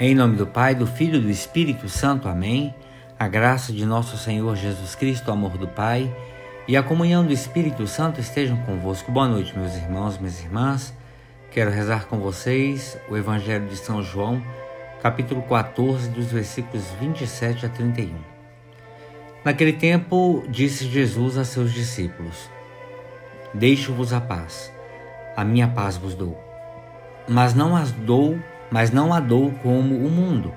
Em nome do Pai, do Filho e do Espírito Santo. Amém. A graça de nosso Senhor Jesus Cristo, o amor do Pai e a comunhão do Espírito Santo estejam convosco. Boa noite, meus irmãos, minhas irmãs. Quero rezar com vocês o Evangelho de São João, capítulo 14, dos versículos 27 a 31. Naquele tempo, disse Jesus a seus discípulos: Deixo-vos a paz, a minha paz vos dou. Mas não as dou mas não a dou como o mundo.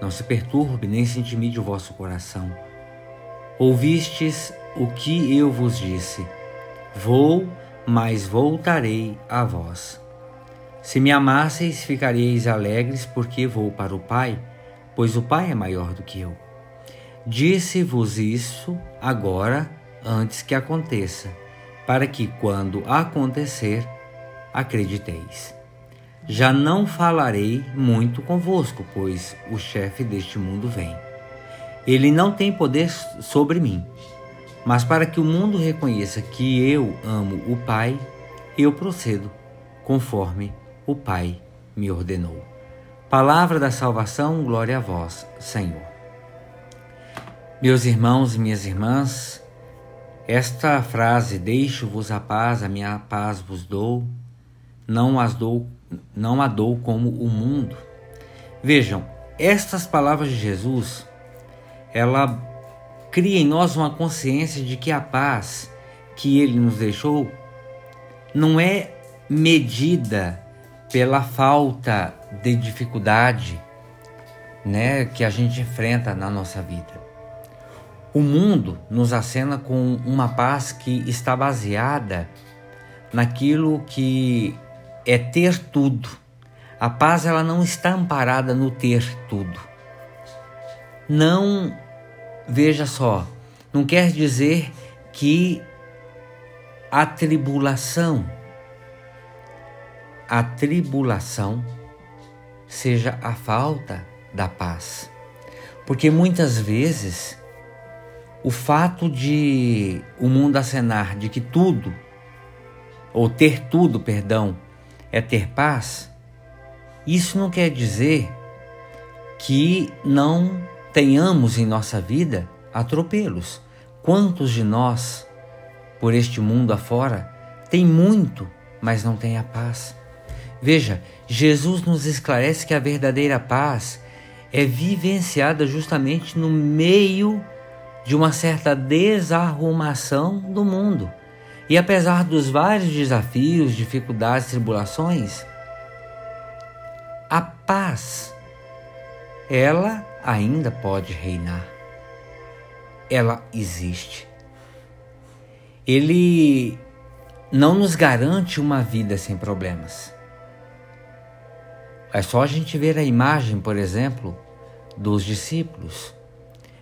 Não se perturbe nem se intimide o vosso coração. Ouvistes o que eu vos disse: Vou, mas voltarei a vós. Se me amasseis, ficareis alegres, porque vou para o Pai, pois o Pai é maior do que eu. Disse-vos isso agora, antes que aconteça, para que, quando acontecer, acrediteis. Já não falarei muito convosco, pois o chefe deste mundo vem. Ele não tem poder sobre mim, mas para que o mundo reconheça que eu amo o Pai, eu procedo conforme o Pai me ordenou. Palavra da salvação, glória a vós, Senhor. Meus irmãos e minhas irmãs, esta frase, deixo-vos a paz, a minha paz vos dou, não as dou não a dou como o mundo. Vejam, estas palavras de Jesus, ela cria em nós uma consciência de que a paz que ele nos deixou não é medida pela falta de dificuldade, né, que a gente enfrenta na nossa vida. O mundo nos acena com uma paz que está baseada naquilo que é ter tudo. A paz ela não está amparada no ter tudo. Não, veja só, não quer dizer que a tribulação, a tribulação seja a falta da paz. Porque muitas vezes o fato de o mundo acenar de que tudo, ou ter tudo, perdão, é ter paz, isso não quer dizer que não tenhamos em nossa vida atropelos. Quantos de nós, por este mundo afora, tem muito, mas não tem a paz? Veja, Jesus nos esclarece que a verdadeira paz é vivenciada justamente no meio de uma certa desarrumação do mundo. E apesar dos vários desafios, dificuldades, tribulações, a paz, ela ainda pode reinar. Ela existe. Ele não nos garante uma vida sem problemas. É só a gente ver a imagem, por exemplo, dos discípulos.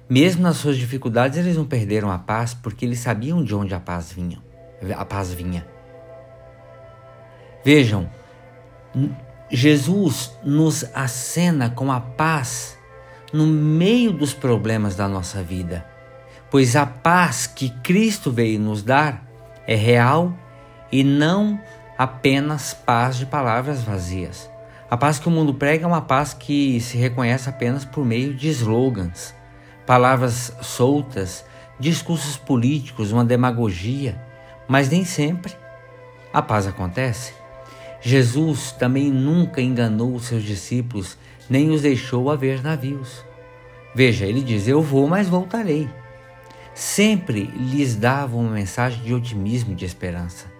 Mesmo nas suas dificuldades, eles não perderam a paz porque eles sabiam de onde a paz vinha a paz vinha. Vejam, Jesus nos acena com a paz no meio dos problemas da nossa vida, pois a paz que Cristo veio nos dar é real e não apenas paz de palavras vazias. A paz que o mundo prega é uma paz que se reconhece apenas por meio de slogans, palavras soltas, discursos políticos, uma demagogia mas nem sempre a paz acontece. Jesus também nunca enganou os seus discípulos, nem os deixou haver navios. Veja, ele diz: Eu vou, mas voltarei. Sempre lhes dava uma mensagem de otimismo e de esperança.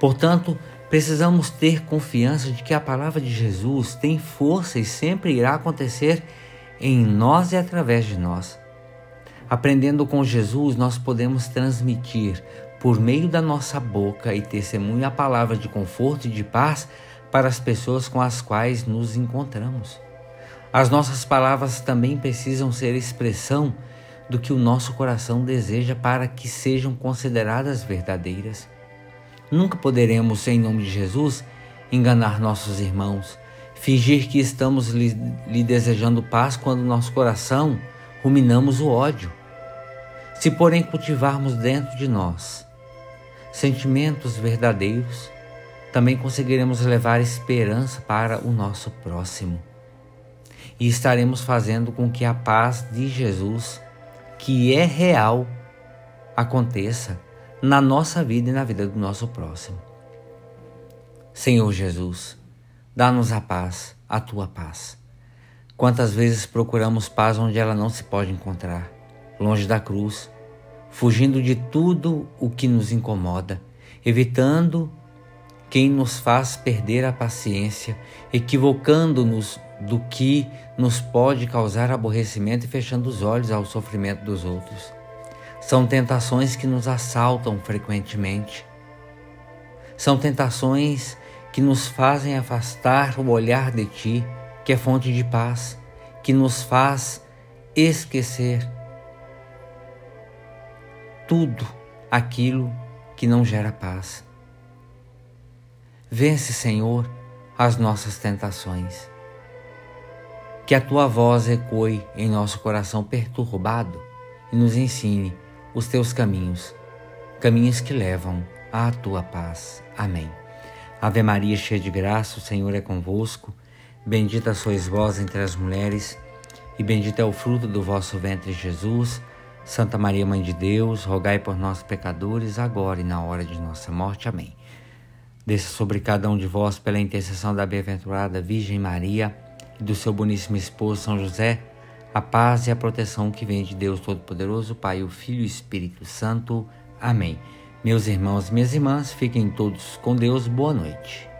Portanto, precisamos ter confiança de que a palavra de Jesus tem força e sempre irá acontecer em nós e através de nós. Aprendendo com Jesus, nós podemos transmitir por meio da nossa boca e testemunho a palavra de conforto e de paz para as pessoas com as quais nos encontramos. As nossas palavras também precisam ser expressão do que o nosso coração deseja para que sejam consideradas verdadeiras. Nunca poderemos, em nome de Jesus, enganar nossos irmãos, fingir que estamos lhe, lhe desejando paz quando nosso coração ruminamos o ódio. Se, porém, cultivarmos dentro de nós sentimentos verdadeiros, também conseguiremos levar esperança para o nosso próximo. E estaremos fazendo com que a paz de Jesus, que é real, aconteça na nossa vida e na vida do nosso próximo. Senhor Jesus, dá-nos a paz, a tua paz. Quantas vezes procuramos paz onde ela não se pode encontrar, longe da cruz, fugindo de tudo o que nos incomoda, evitando quem nos faz perder a paciência, equivocando-nos do que nos pode causar aborrecimento e fechando os olhos ao sofrimento dos outros. São tentações que nos assaltam frequentemente. São tentações que nos fazem afastar o olhar de Ti, que é fonte de paz, que nos faz esquecer tudo aquilo que não gera paz. Vence, Senhor, as nossas tentações. Que a tua voz ecoe em nosso coração perturbado e nos ensine os teus caminhos, caminhos que levam à tua paz. Amém. Ave Maria, cheia de graça, o Senhor é convosco. Bendita sois vós entre as mulheres, e bendito é o fruto do vosso ventre, Jesus. Santa Maria, Mãe de Deus, rogai por nós, pecadores, agora e na hora de nossa morte. Amém. Desça sobre cada um de vós, pela intercessão da bem-aventurada Virgem Maria e do seu boníssimo esposo São José, a paz e a proteção que vem de Deus Todo-Poderoso, Pai, o Filho e o Espírito Santo. Amém. Meus irmãos e minhas irmãs, fiquem todos com Deus. Boa noite.